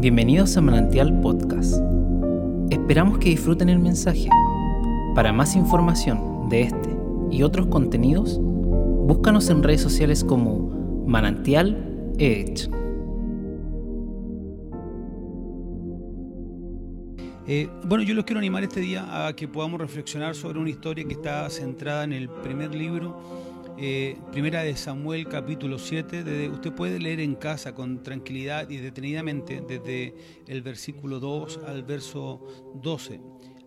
Bienvenidos a Manantial Podcast. Esperamos que disfruten el mensaje. Para más información de este y otros contenidos, búscanos en redes sociales como Manantial Edge. Eh, bueno, yo los quiero animar este día a que podamos reflexionar sobre una historia que está centrada en el primer libro eh, primera de Samuel capítulo 7, usted puede leer en casa con tranquilidad y detenidamente desde el versículo 2 al verso 12.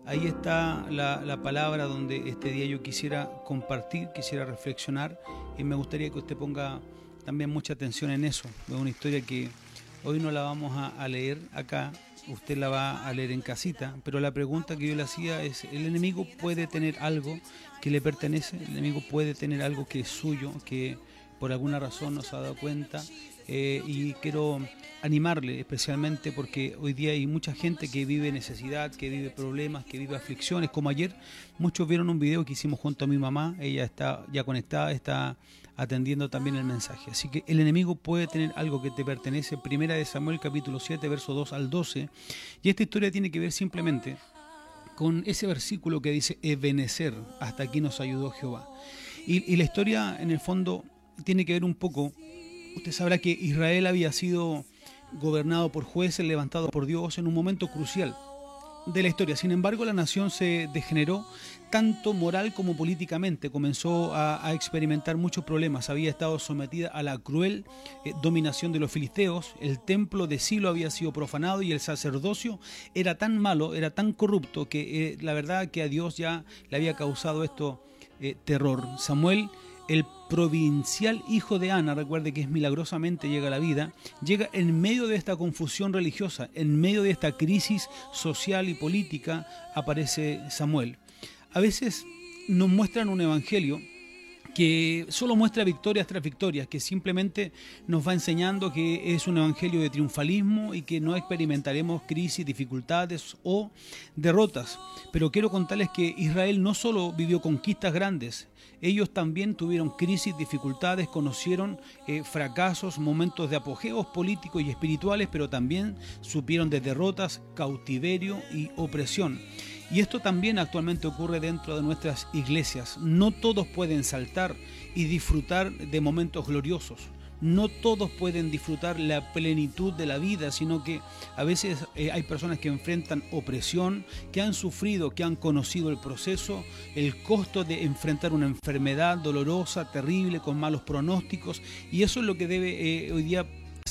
Ahí está la, palabra donde este día yo quisiera compartir, quisiera reflexionar y me gustaría que usted ponga también mucha atención en eso. Es una historia que hoy no la vamos a leer acá, usted la va a leer en casita, pero la pregunta que yo le hacía es, ¿el enemigo puede tener algo que le pertenece? ¿El enemigo puede tener algo que es suyo, que por alguna razón no se ha dado cuenta? Eh, y quiero animarle especialmente porque hoy día hay mucha gente que vive necesidad, que vive problemas, que vive aflicciones, como ayer muchos vieron un video que hicimos junto a mi mamá, ella está ya conectada, está atendiendo también el mensaje. Así que el enemigo puede tener algo que te pertenece, primera de Samuel capítulo 7, verso 2 al 12, y esta historia tiene que ver simplemente con ese versículo que dice, Ebenecer, hasta aquí nos ayudó Jehová. Y, y la historia en el fondo tiene que ver un poco Usted sabrá que Israel había sido gobernado por jueces levantado por Dios en un momento crucial de la historia. Sin embargo, la nación se degeneró tanto moral como políticamente. Comenzó a, experimentar muchos problemas. Había estado sometida a la cruel eh, dominación de los filisteos. El templo de Silo había sido profanado y el sacerdocio era tan malo, era tan corrupto que eh, la verdad que a Dios ya le había causado esto eh, terror. Samuel el provincial hijo de Ana, recuerde que es milagrosamente llega a la vida, llega en medio de esta confusión religiosa, en medio de esta crisis social y política, aparece Samuel. A veces nos muestran un evangelio que solo muestra victorias tras victorias, que simplemente nos va enseñando que es un evangelio de triunfalismo y que no experimentaremos crisis, dificultades o derrotas. Pero quiero contarles que Israel no solo vivió conquistas grandes, ellos también tuvieron crisis, dificultades, conocieron eh, fracasos, momentos de apogeos políticos y espirituales, pero también supieron de derrotas, cautiverio y opresión. Y esto también actualmente ocurre dentro de nuestras iglesias. No todos pueden saltar y disfrutar de momentos gloriosos. No todos pueden disfrutar la plenitud de la vida, sino que a veces eh, hay personas que enfrentan opresión, que han sufrido, que han conocido el proceso, el costo de enfrentar una enfermedad dolorosa, terrible, con malos pronósticos, y eso es lo que debe eh, hoy día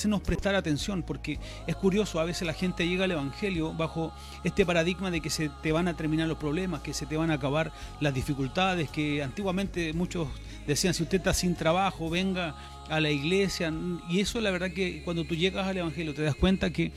nos prestar atención, porque es curioso, a veces la gente llega al Evangelio bajo este paradigma de que se te van a terminar los problemas, que se te van a acabar las dificultades, que antiguamente muchos decían, si usted está sin trabajo, venga a la iglesia, y eso la verdad que cuando tú llegas al Evangelio te das cuenta que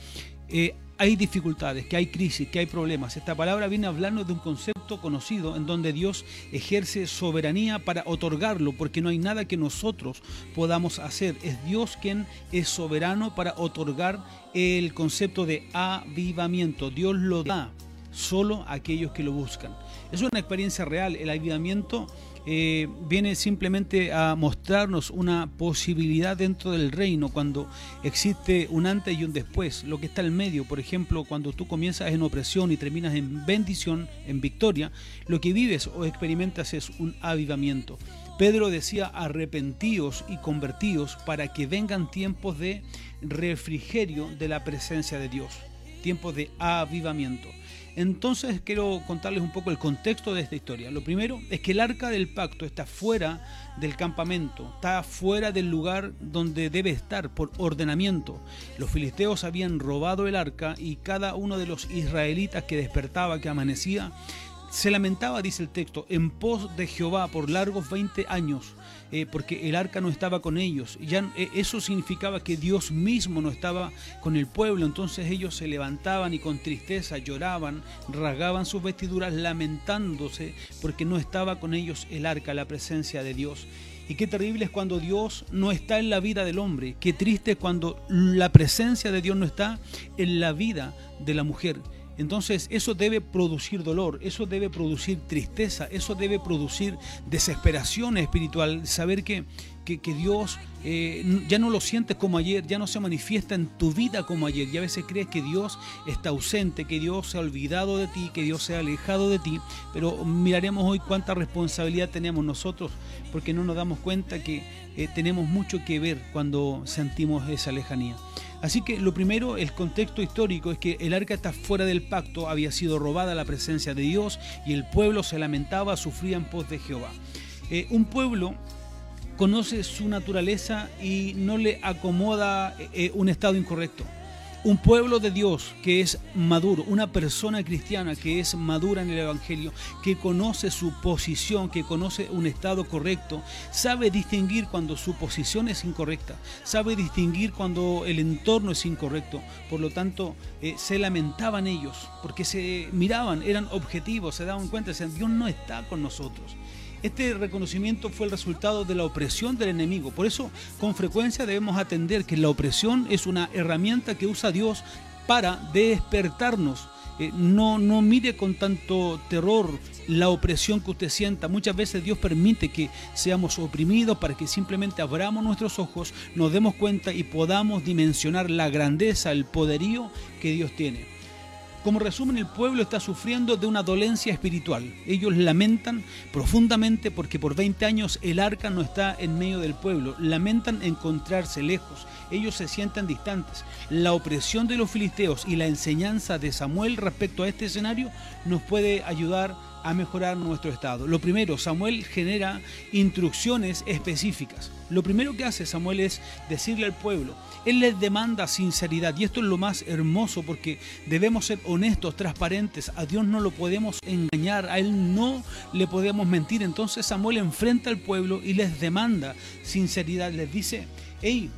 eh, hay dificultades, que hay crisis, que hay problemas. Esta palabra viene hablando de un concepto conocido en donde Dios ejerce soberanía para otorgarlo, porque no hay nada que nosotros podamos hacer. Es Dios quien es soberano para otorgar el concepto de avivamiento. Dios lo da solo a aquellos que lo buscan. Es una experiencia real. El avivamiento eh, viene simplemente a mostrarnos una posibilidad dentro del reino cuando existe un antes y un después, lo que está en medio, por ejemplo, cuando tú comienzas en opresión y terminas en bendición, en victoria, lo que vives o experimentas es un avivamiento. Pedro decía arrepentíos y convertíos para que vengan tiempos de refrigerio de la presencia de Dios, tiempos de avivamiento. Entonces quiero contarles un poco el contexto de esta historia. Lo primero es que el arca del pacto está fuera del campamento, está fuera del lugar donde debe estar por ordenamiento. Los filisteos habían robado el arca y cada uno de los israelitas que despertaba, que amanecía, se lamentaba, dice el texto, en pos de Jehová por largos 20 años, eh, porque el arca no estaba con ellos. Ya, eh, eso significaba que Dios mismo no estaba con el pueblo. Entonces ellos se levantaban y con tristeza lloraban, rasgaban sus vestiduras lamentándose porque no estaba con ellos el arca, la presencia de Dios. Y qué terrible es cuando Dios no está en la vida del hombre. Qué triste es cuando la presencia de Dios no está en la vida de la mujer. Entonces eso debe producir dolor, eso debe producir tristeza, eso debe producir desesperación espiritual, saber que, que, Dios eh, ya no lo sientes como ayer, ya no se manifiesta en tu vida como ayer, y a veces crees que Dios está ausente, que Dios se ha olvidado de ti, que Dios se ha alejado de ti, pero miraremos hoy cuánta responsabilidad tenemos nosotros, porque no nos damos cuenta que eh, tenemos mucho que ver cuando sentimos esa lejanía. Así que lo primero, el contexto histórico es que el arca está fuera del pacto, había sido robada la presencia de Dios y el pueblo se lamentaba, sufría en pos de Jehová. Eh, un pueblo conoce su naturaleza y no le acomoda eh, un estado incorrecto un pueblo de Dios que es maduro, una persona cristiana que es madura en el Evangelio, que conoce su posición, que conoce un estado correcto, sabe distinguir cuando su posición es incorrecta, sabe distinguir cuando el entorno es incorrecto. Por lo tanto, eh, se lamentaban ellos, porque se miraban, eran objetivos, se daban cuenta, decían, Dios no está con nosotros. Este reconocimiento fue el resultado de la opresión del enemigo. Por eso, con frecuencia debemos atender que la opresión es una herramienta que usa Dios para despertarnos. Eh, no, no mire con tanto terror la opresión que usted sienta. Muchas veces Dios permite que seamos oprimidos para que simplemente abramos nuestros ojos, nos demos cuenta y podamos dimensionar la grandeza, el poderío que Dios tiene. Como resumen, el pueblo está sufriendo de una dolencia espiritual. Ellos lamentan profundamente porque por 20 años el arca no está en medio del pueblo. Lamentan encontrarse lejos. Ellos se sienten distantes. La opresión de los filisteos y la enseñanza de Samuel respecto a este escenario nos puede ayudar a mejorar nuestro estado. Lo primero, Samuel genera instrucciones específicas. Lo primero que hace Samuel es decirle al pueblo, él les demanda sinceridad y esto es lo más hermoso porque debemos ser honestos, transparentes, a Dios no lo podemos engañar, a Él no le podemos mentir. Entonces Samuel enfrenta al pueblo y les demanda sinceridad, les dice, hey,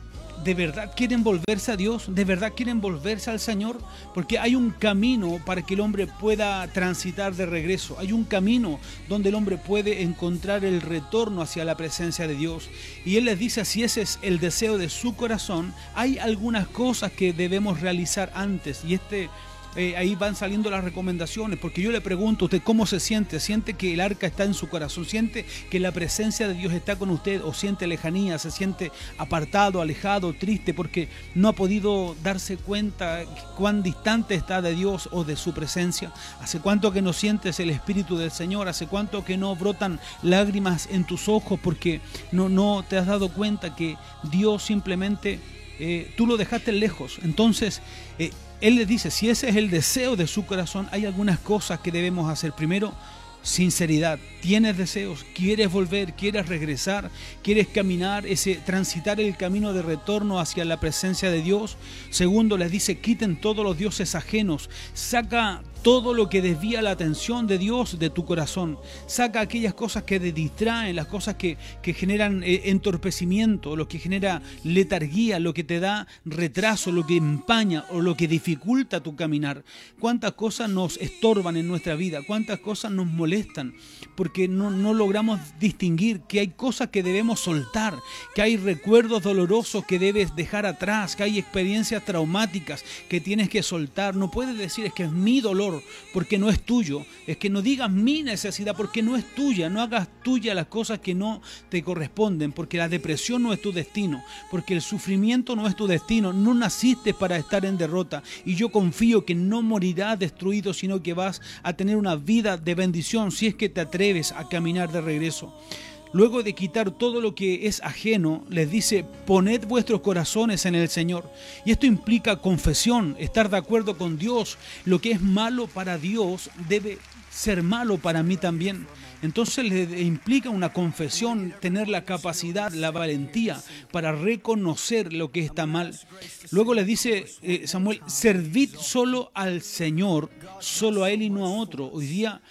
¿De verdad quieren volverse a Dios? ¿De verdad quieren volverse al Señor? Porque hay un camino para que el hombre pueda transitar de regreso. Hay un camino donde el hombre puede encontrar el retorno hacia la presencia de Dios. Y Él les dice, si ese es el deseo de su corazón, hay algunas cosas que debemos realizar antes. Y este eh, ahí van saliendo las recomendaciones, porque yo le pregunto a usted cómo se siente, siente que el arca está en su corazón, siente que la presencia de Dios está con usted o siente lejanía, se siente apartado, alejado, triste, porque no ha podido darse cuenta cuán distante está de Dios o de su presencia. ¿Hace cuánto que no sientes el Espíritu del Señor? ¿Hace cuánto que no brotan lágrimas en tus ojos porque no, no te has dado cuenta que Dios simplemente... Eh, tú lo dejaste lejos. Entonces, eh, él les dice, si ese es el deseo de su corazón, hay algunas cosas que debemos hacer. Primero, sinceridad. Tienes deseos, quieres volver, quieres regresar, quieres caminar, ese transitar el camino de retorno hacia la presencia de Dios. Segundo, les dice, quiten todos los dioses ajenos, saca todo lo que desvía la atención de Dios de tu corazón. Saca aquellas cosas que te distraen, las cosas que, generan eh, entorpecimiento, lo que genera letargía, lo que te da retraso, lo que empaña o lo que dificulta tu caminar. Cuántas cosas nos estorban en nuestra vida, cuántas cosas nos molestan, porque no, no logramos distinguir que hay cosas que debemos soltar, que hay recuerdos dolorosos que debes dejar atrás, que hay experiencias traumáticas que tienes que soltar. No puedes decir es que es mi dolor porque no es tuyo. Es que no digas mi necesidad porque no es tuya. No hagas tuya las cosas que no te corresponden, porque la depresión no es tu destino, porque el sufrimiento no es tu destino. No naciste para estar en derrota. Y yo confío que no morirás destruido, sino que vas a tener una vida de bendición si es que te atreves a caminar de regreso. Luego de quitar todo lo que es ajeno, les dice, poned vuestros corazones en el Señor. Y esto implica confesión, estar de acuerdo con Dios. Lo que es malo para Dios debe ser malo para mí también. Entonces le implica una confesión, tener la capacidad, la valentía para reconocer lo que está mal. Luego le dice eh, Samuel, servid solo al Señor, solo a Él y no a otro. Hoy día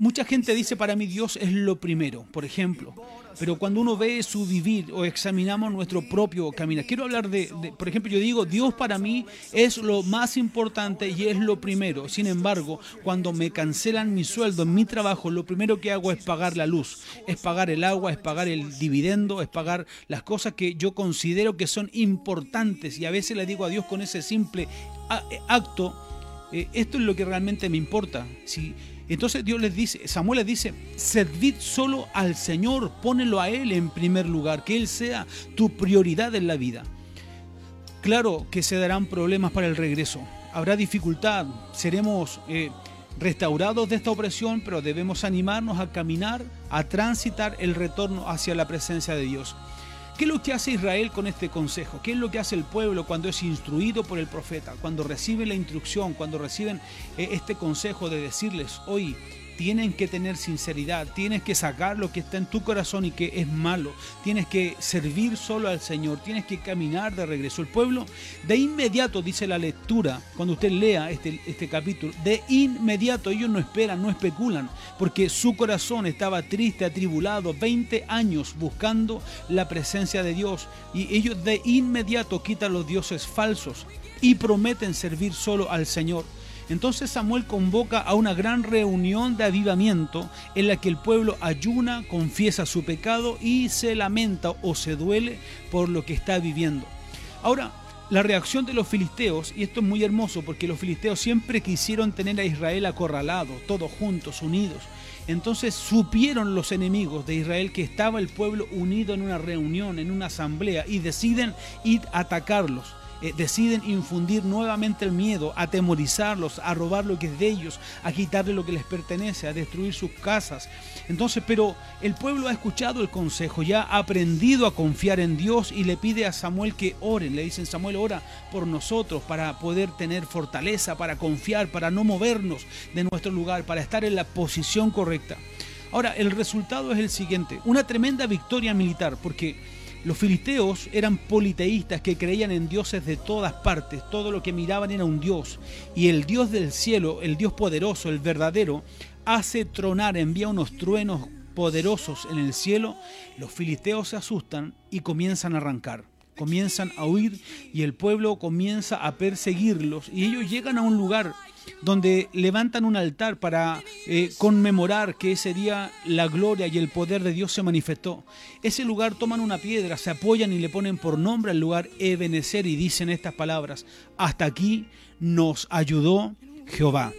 Mucha gente dice para mí Dios es lo primero, por ejemplo, pero cuando uno ve su vivir o examinamos nuestro propio caminar, quiero hablar de, por ejemplo, yo digo, Dios para mí es lo más importante y es lo primero. Sin embargo, cuando me cancelan mi sueldo en mi trabajo, lo primero que hago es pagar la luz, es pagar el agua, es pagar el dividendo, es pagar las cosas que yo considero que son importantes y a veces le digo a Dios con ese simple acto, eh, esto es lo que realmente me importa. Si, entonces Dios les dice, Samuel les dice, servid solo al Señor, pónelo a Él en primer lugar, que Él sea tu prioridad en la vida. Claro que se darán problemas para el regreso, habrá dificultad, seremos eh, restaurados de esta opresión, pero debemos animarnos a caminar, a transitar el retorno hacia la presencia de Dios. ¿Qué es lo que hace Israel con este consejo? ¿Qué es lo que hace el pueblo cuando es instruido por el profeta? Cuando recibe la instrucción, cuando reciben eh, este consejo de decirles, hoy tienen que tener sinceridad, tienes que sacar lo que está en tu corazón y que es malo, tienes que servir solo al Señor, tienes que caminar de regreso. El pueblo, de inmediato, dice la lectura, cuando usted lea este, este capítulo, de inmediato ellos no esperan, no especulan, porque su corazón estaba triste, atribulado, 20 años buscando la presencia de Dios y ellos de inmediato quitan los dioses falsos y prometen servir solo al Señor. Entonces Samuel convoca a una gran reunión de avivamiento en la que el pueblo ayuna, confiesa su pecado y se lamenta o se duele por lo que está viviendo. Ahora, la reacción de los filisteos, y esto es muy hermoso porque los filisteos siempre quisieron tener a Israel acorralado, todos juntos, unidos. Entonces supieron los enemigos de Israel que estaba el pueblo unido en una reunión, en una asamblea, y deciden ir a atacarlos. Eh, deciden infundir nuevamente el miedo, atemorizarlos, a robar lo que es de ellos, a quitarle lo que les pertenece, a destruir sus casas. Entonces, pero el pueblo ha escuchado el consejo, ya ha aprendido a confiar en Dios y le pide a Samuel que oren. Le dicen, Samuel, ora por nosotros para poder tener fortaleza, para confiar, para no movernos de nuestro lugar, para estar en la posición correcta. Ahora, el resultado es el siguiente, una tremenda victoria militar, porque los filisteos eran politeístas que creían en dioses de todas partes, todo lo que miraban era un dios. Y el Dios del cielo, el Dios poderoso, el verdadero, hace tronar, envía unos truenos poderosos en el cielo. Los filisteos se asustan y comienzan a arrancar comienzan a huir y el pueblo comienza a perseguirlos y ellos llegan a un lugar donde levantan un altar para eh, conmemorar que ese día la gloria y el poder de Dios se manifestó. Ese lugar toman una piedra, se apoyan y le ponen por nombre al lugar Ebenezer y dicen estas palabras, hasta aquí nos ayudó Jehová.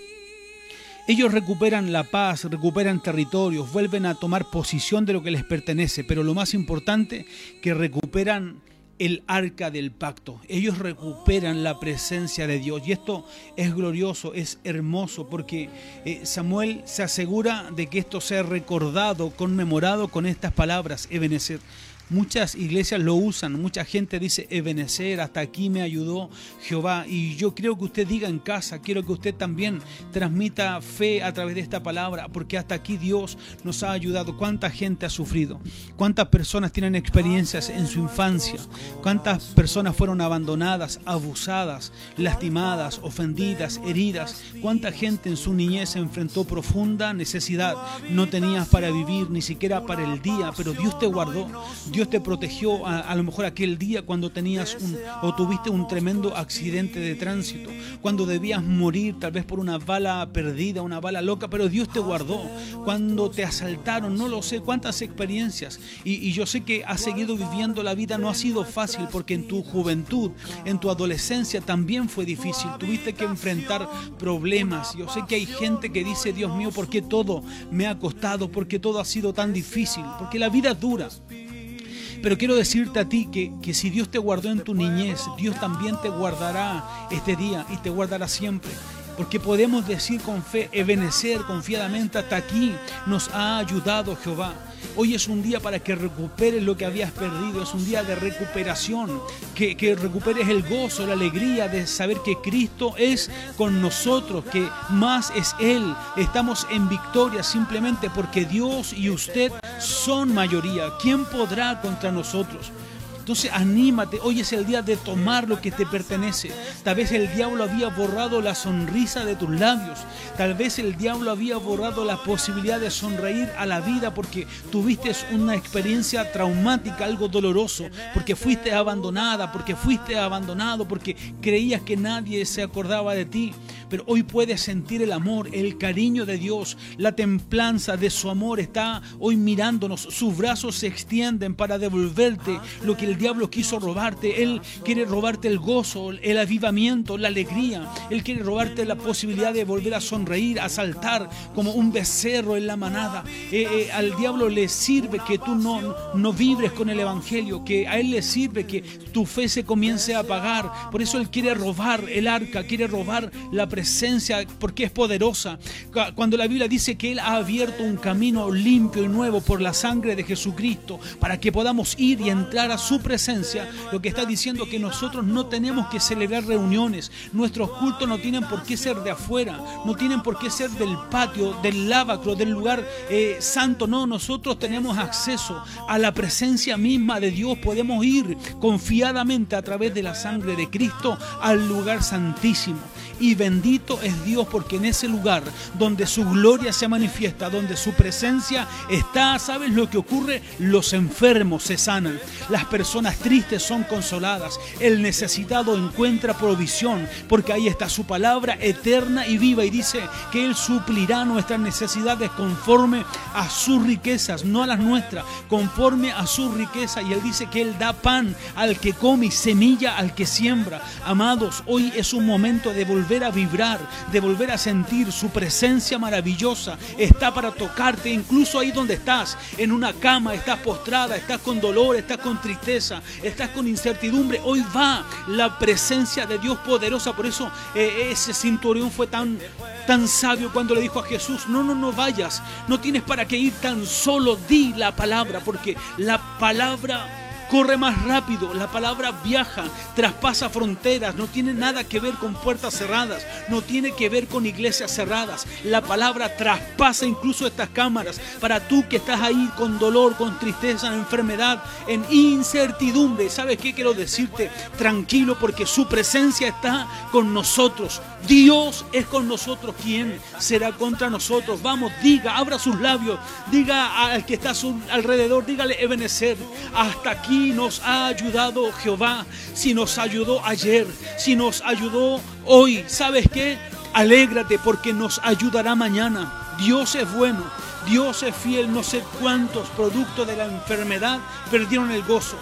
Ellos recuperan la paz, recuperan territorios, vuelven a tomar posición de lo que les pertenece, pero lo más importante, que recuperan el arca del pacto. Ellos recuperan la presencia de Dios. Y esto es glorioso, es hermoso, porque eh, Samuel se asegura de que esto sea recordado, conmemorado con estas palabras, Ebenezer. Muchas iglesias lo usan, mucha gente dice, Ebenecer, hasta aquí me ayudó Jehová. Y yo creo que usted diga en casa, quiero que usted también transmita fe a través de esta palabra, porque hasta aquí Dios nos ha ayudado. ¿Cuánta gente ha sufrido? ¿Cuántas personas tienen experiencias en su infancia? ¿Cuántas personas fueron abandonadas, abusadas, lastimadas, ofendidas, heridas? ¿Cuánta gente en su niñez se enfrentó profunda necesidad? No tenías para vivir, ni siquiera para el día, pero Dios te guardó. Te protegió a, lo mejor aquel día cuando tenías un, o tuviste un tremendo accidente de tránsito, cuando debías morir tal vez por una bala perdida, una bala loca, pero Dios te guardó, cuando te asaltaron, no lo sé, cuántas experiencias. Y, yo sé que has seguido viviendo la vida, no ha sido fácil porque en tu juventud, en tu adolescencia también fue difícil, tuviste que enfrentar problemas. Yo sé que hay gente que dice, Dios mío, ¿por qué todo me ha costado? ¿Por qué todo ha sido tan difícil? Porque la vida dura. Pero quiero decirte a ti que, que si Dios te guardó en tu niñez, Dios también te guardará este día y te guardará siempre porque podemos decir con fe, ebenecer confiadamente hasta aquí nos ha ayudado Jehová. Hoy es un día para que recuperes lo que habías perdido, es un día de recuperación, que, que, recuperes el gozo, la alegría de saber que Cristo es con nosotros, que más es Él. Estamos en victoria simplemente porque Dios y usted son mayoría. ¿Quién podrá contra nosotros? Entonces anímate, hoy es el día de tomar lo que te pertenece. Tal vez el diablo había borrado la sonrisa de tus labios. Tal vez el diablo había borrado la posibilidad de sonreír a la vida porque tuviste una experiencia traumática, algo doloroso, porque fuiste abandonada, porque fuiste abandonado, porque creías que nadie se acordaba de ti. Pero hoy puedes sentir el amor, el cariño de Dios, la templanza de su amor está hoy mirándonos. Sus brazos se extienden para devolverte lo que el diablo quiso robarte. Él quiere robarte el gozo, el avivamiento, la alegría. Él quiere robarte la posibilidad de volver a sonreír, a saltar como un becerro en la manada. Eh, eh, al diablo le sirve que tú no, no vibres con el Evangelio, que a él le sirve que tu fe se comience a apagar. Por eso él quiere robar el arca, quiere robar la presencia porque es poderosa. Cuando la Biblia dice que él ha abierto un camino limpio y nuevo por la sangre de Jesucristo para que podamos ir y entrar a su presencia, lo que está diciendo que nosotros no tenemos que celebrar reuniones. Nuestros cultos no tienen por qué ser de afuera, no tienen por qué ser del patio, del lavacro, del lugar eh, santo. No, nosotros tenemos acceso a la presencia misma de Dios. Podemos ir confiadamente a través de la sangre de Cristo al lugar santísimo. Y bendito es Dios porque en ese lugar donde su gloria se manifiesta, donde su presencia está, ¿sabes lo que ocurre? Los enfermos se sanan, las personas tristes son consoladas, el necesitado encuentra provisión, porque ahí está su palabra eterna y viva y dice que Él suplirá nuestras necesidades conforme a sus riquezas, no a las nuestras, conforme a su riqueza. Y Él dice que Él da pan al que come y semilla al que siembra. Amados, hoy es un momento de volver volver a vibrar, de volver a sentir su presencia maravillosa. Está para tocarte, incluso ahí donde estás, en una cama, estás postrada, estás con dolor, estás con tristeza, estás con incertidumbre. Hoy va la presencia de Dios poderosa. Por eso eh, ese cinturón fue tan, tan sabio cuando le dijo a Jesús, no, no, no vayas, no tienes para qué ir tan solo, di la palabra, porque la palabra corre más rápido, la palabra viaja, traspasa fronteras, no tiene nada que ver con puertas cerradas, no tiene que ver con iglesias cerradas. La palabra traspasa incluso estas cámaras para tú que estás ahí con dolor, con tristeza, en enfermedad, en incertidumbre. ¿Sabes qué quiero decirte? Tranquilo porque su presencia está con nosotros. Dios es con nosotros. ¿Quién será contra nosotros? Vamos, diga, abra sus labios, diga al que está a su alrededor, dígale Ebenezer, hasta aquí nos ha ayudado Jehová, si nos ayudó ayer, si nos ayudó hoy, ¿sabes qué? Alégrate porque nos ayudará mañana. Dios es bueno, Dios es fiel. No sé cuántos productos de la enfermedad perdieron el gozo.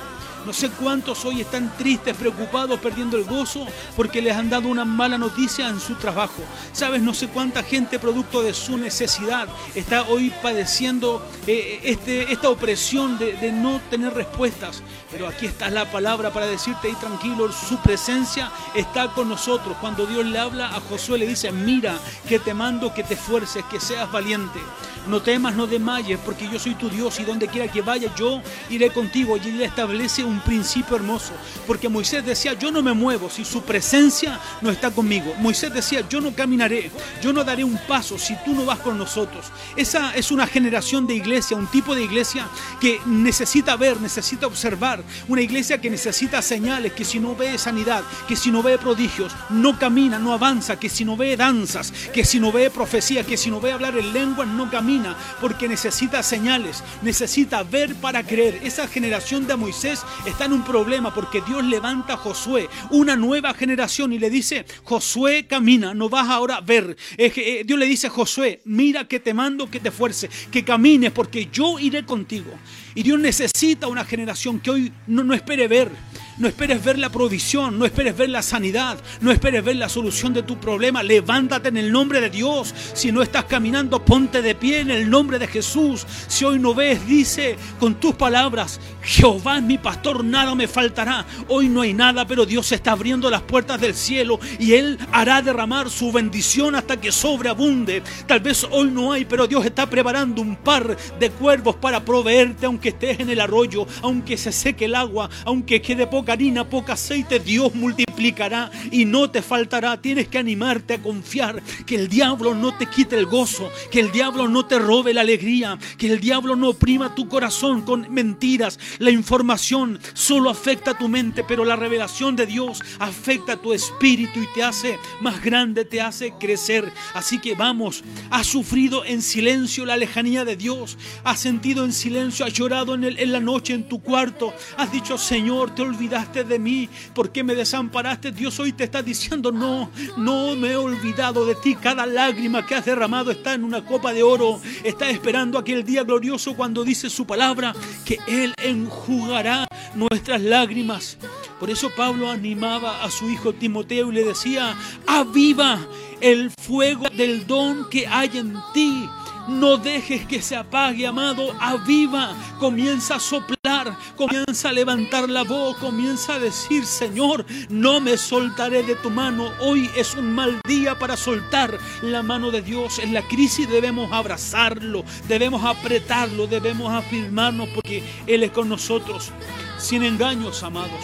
No sé cuántos hoy están tristes, preocupados, perdiendo el gozo porque les han dado una mala noticia en su trabajo. Sabes, no sé cuánta gente producto de su necesidad está hoy padeciendo eh, este, esta opresión de, de, no tener respuestas. Pero aquí está la palabra para decirte, y tranquilo, su presencia está con nosotros. Cuando Dios le habla a Josué, le dice, mira que te mando que te fuerces, que seas valiente. No temas, no desmayes, porque yo soy tu Dios y donde quiera que vaya yo iré contigo. Y él establece un principio hermoso, porque Moisés decía, yo no me muevo si su presencia no está conmigo. Moisés decía, yo no caminaré, yo no daré un paso si tú no vas con nosotros. Esa es una generación de iglesia, un tipo de iglesia que necesita ver, necesita observar, una iglesia que necesita señales, que si no ve sanidad, que si no ve prodigios, no camina, no avanza, que si no ve danzas, que si no ve profecía, que si no ve hablar en lenguas, no camina porque necesita señales, necesita ver para creer. Esa generación de Moisés está en un problema porque Dios levanta a Josué, una nueva generación, y le dice, Josué camina, no vas ahora a ver. Eh, Dios le dice Josué, mira que te mando que te fuerce, que camines porque yo iré contigo. Y Dios necesita una generación que hoy no, no espere ver no esperes ver la provisión, no esperes ver la sanidad, no esperes ver la solución de tu problema. Levántate en el nombre de Dios. Si no estás caminando, ponte de pie en el nombre de Jesús. Si hoy no ves, dice con tus palabras, Jehová es mi pastor, nada me faltará. Hoy no hay nada, pero Dios está abriendo las puertas del cielo y Él hará derramar su bendición hasta que sobreabunde. Tal vez hoy no hay, pero Dios está preparando un par de cuervos para proveerte, aunque estés en el arroyo, aunque se seque el agua, aunque quede poco harina, poco aceite, Dios multiplicará y no te faltará. Tienes que animarte a confiar que el diablo no te quite el gozo, que el diablo no te robe la alegría, que el diablo no oprima tu corazón con mentiras. La información solo afecta a tu mente, pero la revelación de Dios afecta a tu espíritu y te hace más grande, te hace crecer. Así que vamos, has sufrido en silencio la lejanía de Dios, has sentido en silencio, has llorado en, en la noche en tu cuarto, has dicho, Señor, te olvidaste de mí? ¿Por qué me desamparaste? Dios hoy te está diciendo, no, no me he olvidado de ti. Cada lágrima que has derramado está en una copa de oro. Está esperando aquel día glorioso cuando dice su palabra que Él enjugará nuestras lágrimas. Por eso Pablo animaba a su hijo Timoteo y le decía, aviva el fuego del don que hay en ti. No dejes que se apague, amado. Aviva. Comienza a soplar. Comienza a levantar la voz. Comienza a decir, Señor, no me soltaré de tu mano. Hoy es un mal día para soltar la mano de Dios. En la crisis debemos abrazarlo. Debemos apretarlo. Debemos afirmarnos porque Él es con nosotros. Sin engaños, amados.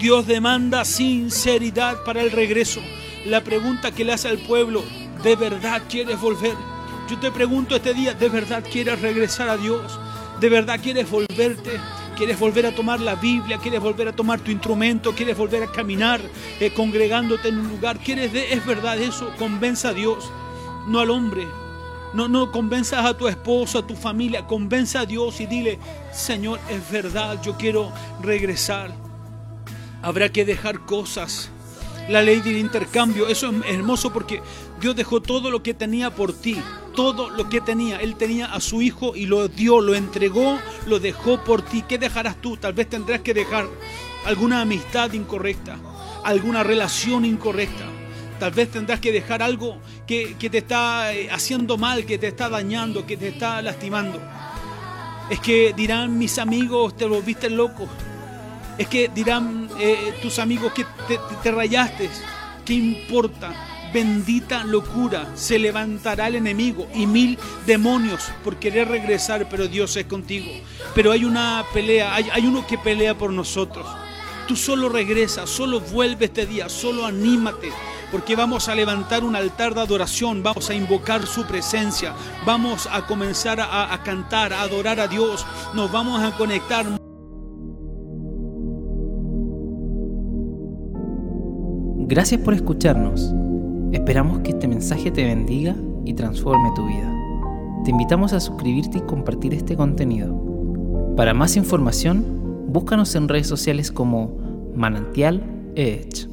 Dios demanda sinceridad para el regreso. La pregunta que le hace al pueblo, ¿de verdad quieres volver? Yo te pregunto este día, ¿de verdad quieres regresar a Dios? ¿De verdad quieres volverte? ¿Quieres volver a tomar la Biblia? ¿Quieres volver a tomar tu instrumento? ¿Quieres volver a caminar eh, congregándote en un lugar? ¿Quieres de, es verdad eso? Convenza a Dios, no al hombre. No, no convenzas a tu esposo, a tu familia, convenza a Dios y dile, Señor, es verdad, yo quiero regresar. Habrá que dejar cosas. La ley del intercambio, eso es hermoso porque Dios dejó todo lo que tenía por ti, todo lo que tenía. Él tenía a su hijo y lo dio, lo entregó, lo dejó por ti. ¿Qué dejarás tú? Tal vez tendrás que dejar alguna amistad incorrecta, alguna relación incorrecta. Tal vez tendrás que dejar algo que, te está eh, haciendo mal, que te está dañando, que te está lastimando. Es que dirán mis amigos, te volviste loco. Es que dirán eh, tus amigos que te, te rayaste. ¿Qué importa? Bendita locura. Se levantará el enemigo y mil demonios por querer regresar, pero Dios es contigo. Pero hay una pelea, hay, uno que pelea por nosotros. Tú solo regresa, solo vuelve este día, solo anímate, porque vamos a levantar un altar de adoración, vamos a invocar su presencia, vamos a comenzar a, a cantar, a adorar a Dios, nos vamos a conectar. Gracias por escucharnos. Esperamos que este mensaje te bendiga y transforme tu vida. Te invitamos a suscribirte y compartir este contenido. Para más información, búscanos en redes sociales como Manantial Edge.